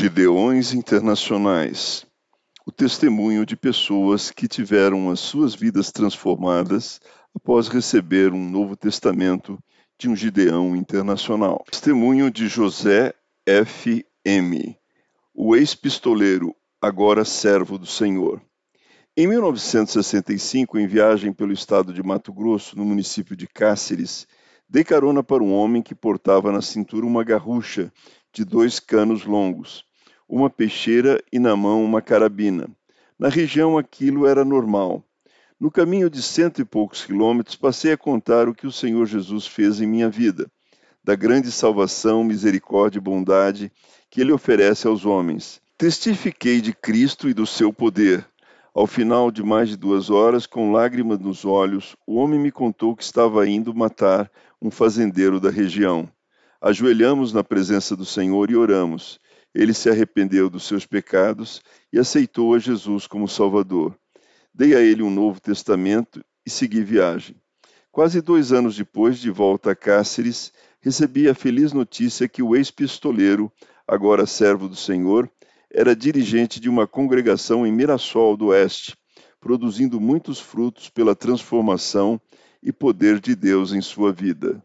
Gideões Internacionais o testemunho de pessoas que tiveram as suas vidas transformadas após receber um Novo Testamento de um Gideão internacional. Testemunho de José F. M., o ex-pistoleiro, agora servo do Senhor. Em 1965, em viagem pelo estado de Mato Grosso, no município de Cáceres, dei carona para um homem que portava na cintura uma garrucha de dois canos longos uma peixeira e na mão uma carabina. Na região aquilo era normal. No caminho de cento e poucos quilômetros, passei a contar o que o Senhor Jesus fez em minha vida, da grande salvação, misericórdia e bondade que ele oferece aos homens. Testifiquei de Cristo e do seu poder. Ao final de mais de duas horas, com lágrimas nos olhos, o homem me contou que estava indo matar um fazendeiro da região. Ajoelhamos na presença do Senhor e oramos ele se arrependeu dos seus pecados e aceitou a Jesus como Salvador. Dei a ele um novo testamento e segui viagem. Quase dois anos depois, de volta a Cáceres, recebi a feliz notícia que o ex-pistoleiro, agora servo do Senhor, era dirigente de uma congregação em Mirassol do Oeste, produzindo muitos frutos pela transformação e poder de Deus em sua vida.